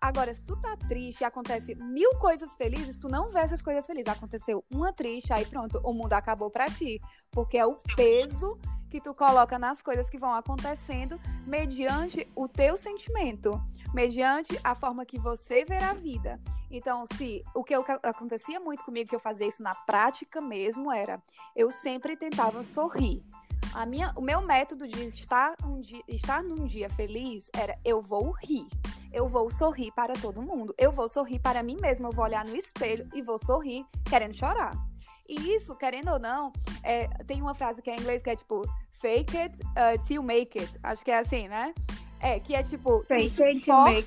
Agora, se tu tá triste e acontece mil coisas felizes, tu não vê essas coisas felizes. Aconteceu uma triste, aí pronto, o mundo acabou para ti. Porque é o peso que tu coloca nas coisas que vão acontecendo mediante o teu sentimento, mediante a forma que você vê a vida. Então, se o que eu, acontecia muito comigo, que eu fazia isso na prática mesmo, era eu sempre tentava sorrir. A minha, o meu método de estar, um dia, estar num dia feliz era eu vou rir. Eu vou sorrir para todo mundo. Eu vou sorrir para mim mesma. Eu vou olhar no espelho e vou sorrir querendo chorar. E isso, querendo ou não, é, tem uma frase que é em inglês que é tipo fake it uh, till make it. Acho que é assim, né? É, que é tipo, fake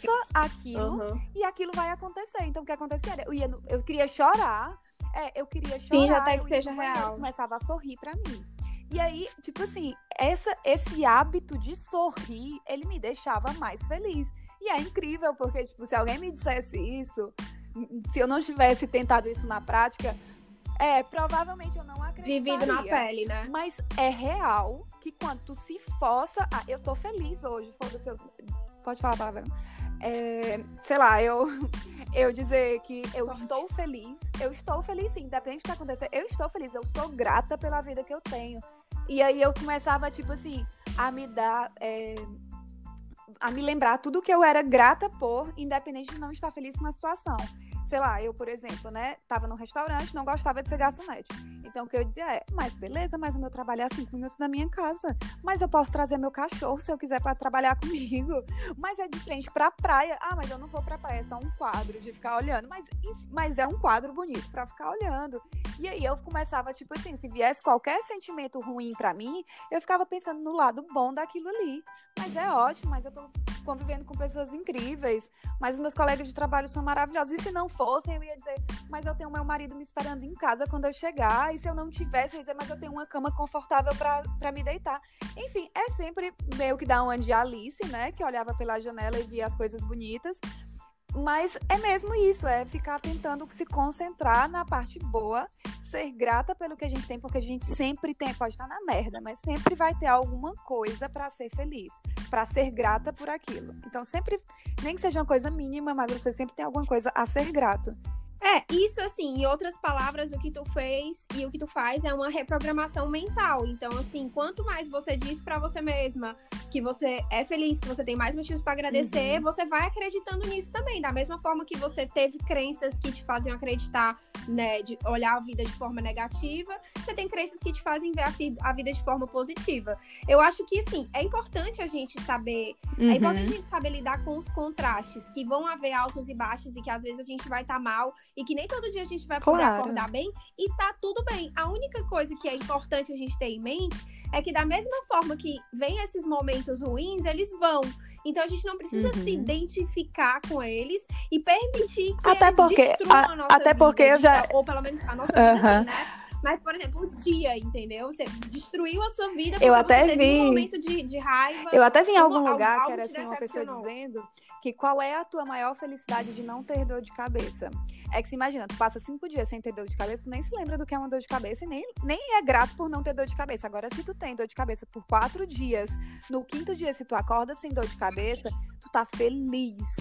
força aquilo uhum. e aquilo vai acontecer. Então, o que acontecia era, eu, ia, eu queria chorar, é, eu queria chorar. Sim, até que seja real. Começava a sorrir para mim. E aí, tipo assim, essa, esse hábito de sorrir, ele me deixava mais feliz. E é incrível, porque, tipo, se alguém me dissesse isso, se eu não tivesse tentado isso na prática, é, provavelmente eu não acreditaria. Vivido na pele, né? Mas é real que quando tu se força... Ah, eu tô feliz hoje, foda-se, eu... pode falar a palavra. É, sei lá, eu, eu dizer que eu Pode. estou feliz, eu estou feliz sim, independente do que acontecer, eu estou feliz, eu sou grata pela vida que eu tenho. E aí eu começava, tipo assim, a me dar. É, a me lembrar tudo que eu era grata por, independente de não estar feliz com a situação sei lá, eu, por exemplo, né, tava num restaurante, não gostava de ser garçonete. Então, o que eu dizia é, mas beleza, mas o meu trabalho é a cinco minutos da minha casa. Mas eu posso trazer meu cachorro se eu quiser para trabalhar comigo. Mas é de frente pra praia. Ah, mas eu não vou pra praia, é só um quadro de ficar olhando. Mas, mas é um quadro bonito para ficar olhando. E aí eu começava, tipo assim, se viesse qualquer sentimento ruim para mim, eu ficava pensando no lado bom daquilo ali. Mas é ótimo, mas eu tô convivendo com pessoas incríveis, mas os meus colegas de trabalho são maravilhosos. E se não fossem, eu ia dizer, mas eu tenho meu marido me esperando em casa quando eu chegar. E se eu não tivesse, eu ia dizer, mas eu tenho uma cama confortável para me deitar. Enfim, é sempre meio que dar um ano de Alice, né? Que olhava pela janela e via as coisas bonitas. Mas é mesmo isso, é ficar tentando se concentrar na parte boa, ser grata pelo que a gente tem, porque a gente sempre tem, pode estar na merda, mas sempre vai ter alguma coisa para ser feliz, para ser grata por aquilo. Então sempre, nem que seja uma coisa mínima, mas você sempre tem alguma coisa a ser grato. É, isso assim, em outras palavras, o que tu fez e o que tu faz é uma reprogramação mental. Então, assim, quanto mais você diz para você mesma que você é feliz, que você tem mais motivos para agradecer, uhum. você vai acreditando nisso também. Da mesma forma que você teve crenças que te faziam acreditar, né, de olhar a vida de forma negativa, você tem crenças que te fazem ver a, vida de forma positiva. Eu acho que, assim, é importante a gente saber, é uhum. é importante a gente saber lidar com os contrastes, que vão haver altos e baixos e que às vezes a gente vai estar tá mal e que nem todo dia a gente vai poder claro. acordar bem e tá tudo bem. A única coisa que é importante a gente ter em mente é que da mesma forma que vem esses momentos ruins, eles vão. Então a gente não precisa uhum. se identificar com eles e permitir que até eles porque, a, a nossa até vida, porque eu já ou pelo menos a nossa uhum. vida, né? Mas, por exemplo, o dia, entendeu? Você destruiu a sua vida porque eu até você vi. um momento de, de raiva. Eu até vi em algum lugar que era assim, uma pessoa dizendo que qual é a tua maior felicidade de não ter dor de cabeça? É que se imagina, tu passa cinco dias sem ter dor de cabeça, tu nem se lembra do que é uma dor de cabeça e nem, nem é grato por não ter dor de cabeça. Agora, se tu tem dor de cabeça por quatro dias, no quinto dia, se tu acorda sem dor de cabeça, tu tá feliz,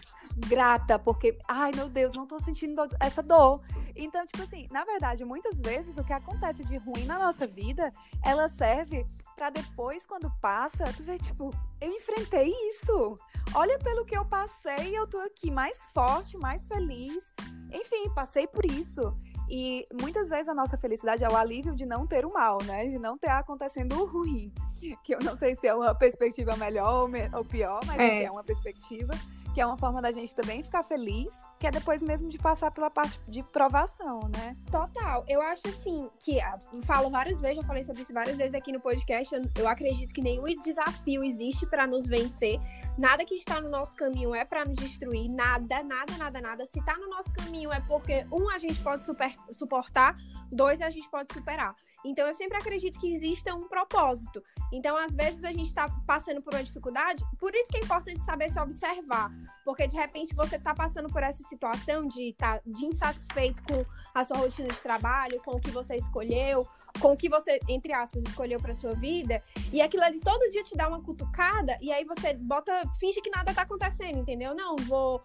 grata, porque, ai meu Deus, não tô sentindo essa dor. Então, tipo assim, na verdade, muitas vezes o que acontece de ruim na nossa vida, ela serve para depois, quando passa, tu vê, tipo, eu enfrentei isso. Olha pelo que eu passei, eu tô aqui mais forte, mais feliz. Enfim, passei por isso. E muitas vezes a nossa felicidade é o alívio de não ter o mal, né? De não ter acontecendo o ruim. Que eu não sei se é uma perspectiva melhor ou pior, mas é, é uma perspectiva que é uma forma da gente também ficar feliz, que é depois mesmo de passar pela parte de provação, né? Total. Eu acho assim que ah, falo várias vezes, já falei sobre isso várias vezes aqui no podcast. Eu, eu acredito que nenhum desafio existe para nos vencer. Nada que está no nosso caminho é para nos destruir. Nada, nada, nada, nada. Se tá no nosso caminho é porque um a gente pode super, suportar, dois a gente pode superar. Então eu sempre acredito que exista um propósito. Então às vezes a gente está passando por uma dificuldade, por isso que é importante saber se observar. Porque de repente você está passando por essa situação de estar tá, de insatisfeito com a sua rotina de trabalho, com o que você escolheu, com o que você, entre aspas, escolheu para sua vida, e aquilo ali todo dia te dá uma cutucada, e aí você bota, finge que nada tá acontecendo, entendeu? Não, vou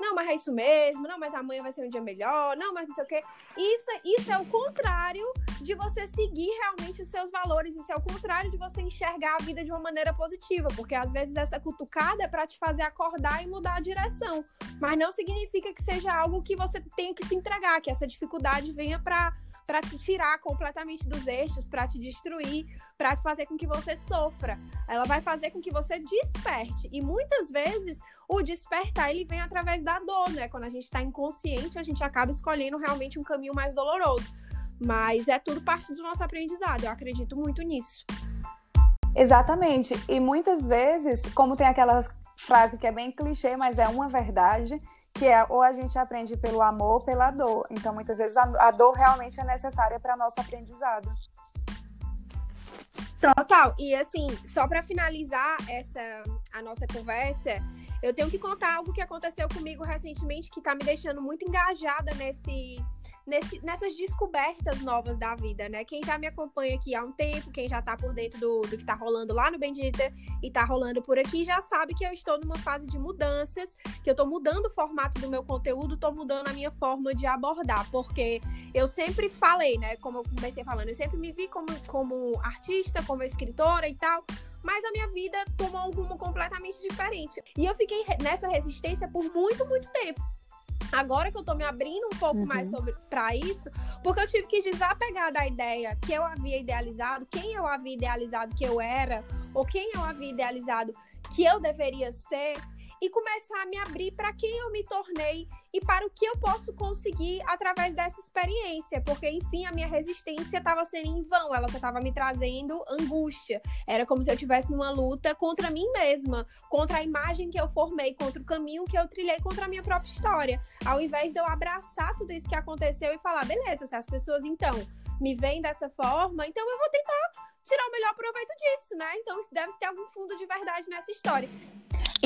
não, mas é isso mesmo, não, mas amanhã vai ser um dia melhor, não, mas não sei o quê. Isso, isso é o contrário de você seguir realmente os seus valores, isso é o contrário de você enxergar a vida de uma maneira positiva, porque às vezes essa cutucada é para te fazer acordar e mudar a direção, mas não significa que seja algo que você tenha que se entregar, que essa dificuldade venha para para te tirar completamente dos eixos, para te destruir, para fazer com que você sofra. Ela vai fazer com que você desperte. E muitas vezes o despertar ele vem através da dor, né? Quando a gente está inconsciente, a gente acaba escolhendo realmente um caminho mais doloroso. Mas é tudo parte do nosso aprendizado. Eu acredito muito nisso. Exatamente. E muitas vezes, como tem aquela frase que é bem clichê, mas é uma verdade, que é ou a gente aprende pelo amor ou pela dor. Então, muitas vezes, a, dor realmente é necessária para nosso aprendizado. Total. E assim, só para finalizar essa a nossa conversa, eu tenho que contar algo que aconteceu comigo recentemente que está me deixando muito engajada nesse nesse, nessas descobertas novas da vida, né? Quem já me acompanha aqui há um tempo, quem já tá por dentro do, do que tá rolando lá no Bendita e tá rolando por aqui, já sabe que eu estou numa fase de mudanças, que eu tô mudando o formato do meu conteúdo, tô mudando a minha forma de abordar, porque eu sempre falei, né? Como eu comecei falando, eu sempre me vi como, como artista, como escritora e tal, mas a minha vida tomou um rumo completamente diferente. E eu fiquei nessa resistência por muito, muito tempo. Agora que eu tô me abrindo um pouco uhum. mais sobre para isso, porque eu tive que desapegar da ideia que eu havia idealizado, quem eu havia idealizado que eu era, ou quem eu havia idealizado que eu deveria ser, e começar a me abrir para quem eu me tornei e para o que eu posso conseguir através dessa experiência, porque enfim a minha resistência estava sendo em vão, ela só estava me trazendo angústia. Era como se eu estivesse numa luta contra mim mesma, contra a imagem que eu formei, contra o caminho que eu trilhei, contra a minha própria história. Ao invés de eu abraçar tudo isso que aconteceu e falar, beleza, se as pessoas então me veem dessa forma, então eu vou tentar tirar o melhor proveito disso, né? Então deve ter algum fundo de verdade nessa história.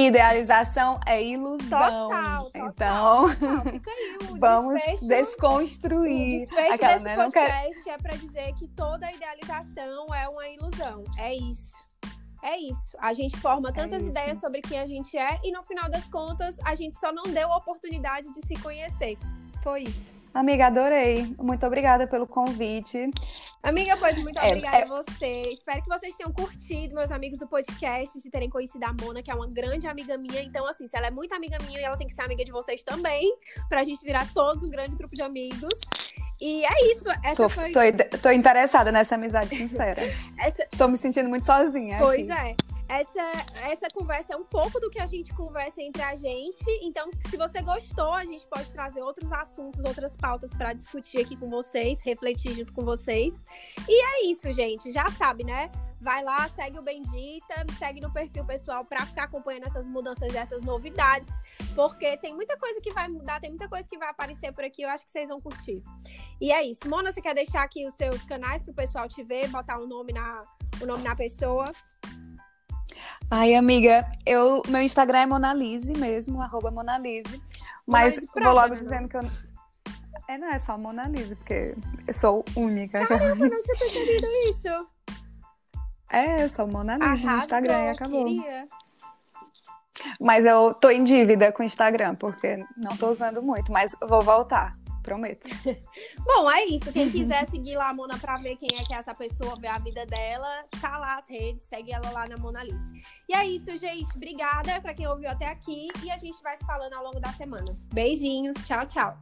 Idealização é ilusão. Total, total. Então, total. Fica aí, vamos desfecho, desconstruir. O desfecho Aquela, desse né? podcast é para dizer que toda idealização é uma ilusão. É isso. É isso. A gente forma tantas é ideias sobre quem a gente é e no final das contas a gente só não deu a oportunidade de se conhecer. Foi isso. Amiga, adorei. Muito obrigada pelo convite. Amiga, pois muito é, obrigada é... a você. Espero que vocês tenham curtido, meus amigos do podcast, de terem conhecido a Mona, que é uma grande amiga minha. Então, assim, se ela é muito amiga minha, ela tem que ser amiga de vocês também, pra gente virar todos um grande grupo de amigos. E é isso. Essa tô, foi... tô, tô interessada nessa amizade sincera. Essa... Estou me sentindo muito sozinha. Pois aqui. é essa, essa conversa é um pouco do que a gente conversa entre a gente. Então, se você gostou, a gente pode trazer outros assuntos, outras pautas para discutir aqui com vocês, refletir junto com vocês. E é isso, gente. Já sabe, né? Vai lá, segue o Bendita, segue no perfil pessoal para ficar acompanhando essas mudanças, essas novidades, porque tem muita coisa que vai mudar, tem muita coisa que vai aparecer por aqui, eu acho que vocês vão curtir. E é isso. Mona, você quer deixar aqui os seus canais para o pessoal te ver, botar o nome na, o nome na pessoa? Ai, amiga, eu, meu Instagram é Monalise mesmo, arroba Monalise. Mas Monalise vou logo né? dizendo que eu. É, não, é só Mona Lisa, porque eu sou única. Caramba, não tinha percebido isso. É, eu sou Mona Lisa Arrasou, no Instagram e acabou. queria. Mas eu tô em dívida com o Instagram, porque não tô usando muito, mas vou voltar, prometo. Bom, é isso. Quem quiser seguir lá a Mona pra ver quem é que é essa pessoa, ver a vida dela, tá lá as redes, segue ela lá na Mona Lisa. E é isso, gente. Obrigada pra quem ouviu até aqui e a gente vai se falando ao longo da semana. Beijinhos, tchau, tchau.